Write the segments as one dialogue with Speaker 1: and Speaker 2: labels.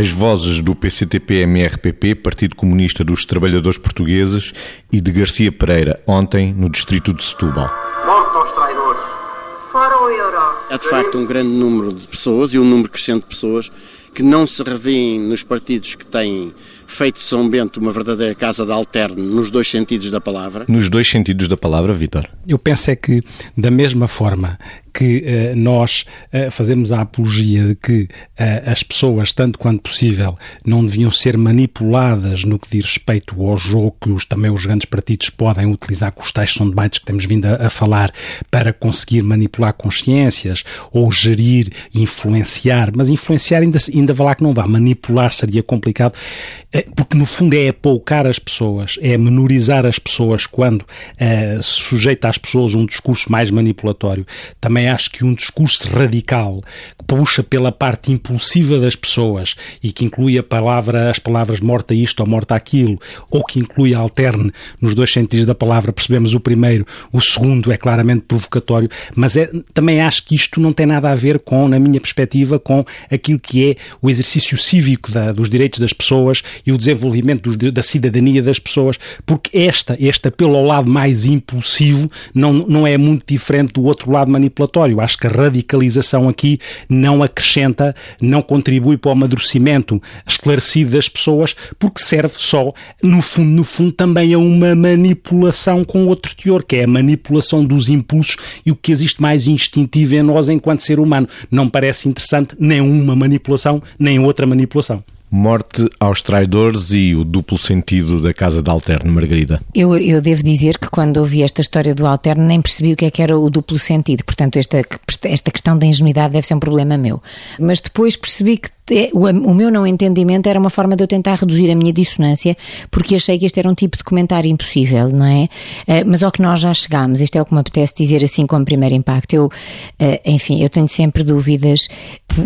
Speaker 1: As vozes do PCTP-MRPP, Partido Comunista dos Trabalhadores Portugueses, e de Garcia Pereira, ontem no distrito de Setúbal.
Speaker 2: Morte aos traidores.
Speaker 3: Fora o euro.
Speaker 4: Há de facto um grande número de pessoas e um número crescente de pessoas que não se revêem nos partidos que têm feito São Bento uma verdadeira casa de alterno nos dois sentidos da palavra.
Speaker 1: Nos dois sentidos da palavra, Vitor?
Speaker 5: Eu penso é que, da mesma forma que uh, nós uh, fazemos a apologia de que uh, as pessoas, tanto quanto possível, não deviam ser manipuladas no que diz respeito ao jogo que os, também os grandes partidos podem utilizar, com os tais são debates que temos vindo a, a falar, para conseguir manipular consciências ou gerir, influenciar, mas influenciar ainda, ainda vai lá que não dá, manipular seria complicado. É, porque no fundo é apoucar as pessoas, é menorizar as pessoas quando uh, se sujeita às pessoas um discurso mais manipulatório. Também acho que um discurso radical que puxa pela parte impulsiva das pessoas e que inclui a palavra, as palavras morta isto ou morta aquilo, ou que inclui alterne nos dois sentidos da palavra, percebemos o primeiro, o segundo é claramente provocatório, mas é, também acho que isto não tem nada a ver com, na minha perspectiva, com aquilo que é o exercício cívico da, dos direitos das pessoas e o desenvolvimento dos, da cidadania das pessoas, porque esta, este apelo ao lado mais impulsivo não, não é muito diferente do outro lado manipulatório. Acho que a radicalização aqui não acrescenta, não contribui para o amadurecimento esclarecido das pessoas, porque serve só, no fundo, no fundo, também a uma manipulação com outro teor, que é a manipulação dos impulsos e o que existe mais instintivo em nós enquanto ser humano. Não parece interessante nem uma manipulação, nem outra manipulação.
Speaker 1: Morte aos traidores e o duplo sentido da casa de Alterno, Margarida.
Speaker 6: Eu, eu devo dizer que quando ouvi esta história do Alterno nem percebi o que é que era o duplo sentido. Portanto, esta, esta questão da ingenuidade deve ser um problema meu. Mas depois percebi que o, o meu não entendimento era uma forma de eu tentar reduzir a minha dissonância, porque achei que este era um tipo de comentário impossível, não é? Uh, mas ao que nós já chegámos, isto é o que me apetece dizer assim como primeiro impacto. Eu, uh, enfim, eu tenho sempre dúvidas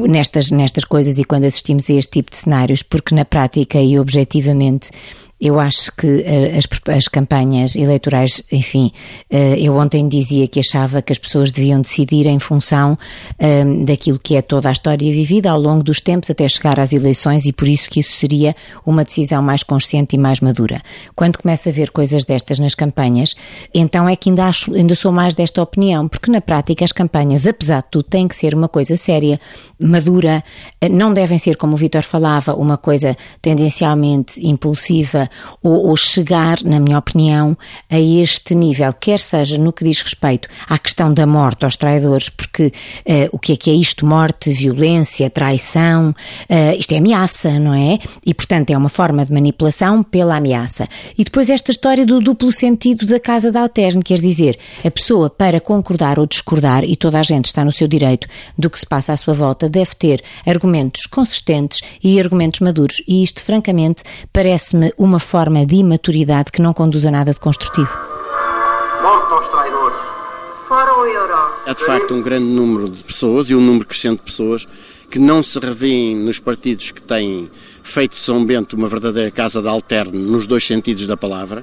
Speaker 6: nestas, nestas coisas e quando assistimos a este tipo de cenários, porque na prática e objetivamente eu acho que eh, as, as, campanhas eleitorais, enfim, eh, eu ontem dizia que achava que as pessoas deviam decidir em função ehm, daquilo que é toda a história vivida ao longo dos tempos até chegar às eleições e por isso que isso seria uma decisão mais consciente e mais madura. Quando começa a ver coisas destas nas campanhas, então é que ainda, acho, ainda sou mais desta opinião, porque na prática as campanhas, apesar de tudo, têm que ser uma coisa séria, madura, eh, não devem ser, como o Vitor falava, uma coisa tendencialmente impulsiva ou, ou, chegar, na minha opinião, a este nível, quer seja no que diz respeito à questão da morte aos traidores, porque uh, o que é que é isto? Morte, violência, traição, uh, isto é ameaça, não é? E, portanto, é uma forma de manipulação pela ameaça. E depois esta história do duplo sentido da casa de alterne, quer dizer, a pessoa para concordar ou discordar, e toda a gente está no seu direito do que se passa à sua volta, deve ter argumentos consistentes e argumentos maduros. E isto, francamente, parece-me uma forma de imaturidade que não conduz a nada de construtivo.
Speaker 2: Morte aos traidores.
Speaker 3: Fora o euro.
Speaker 4: Há de facto um grande número de pessoas e um número crescente de pessoas que não se revêem nos partidos que têm feito São Bento uma verdadeira casa de alterno nos dois sentidos da palavra.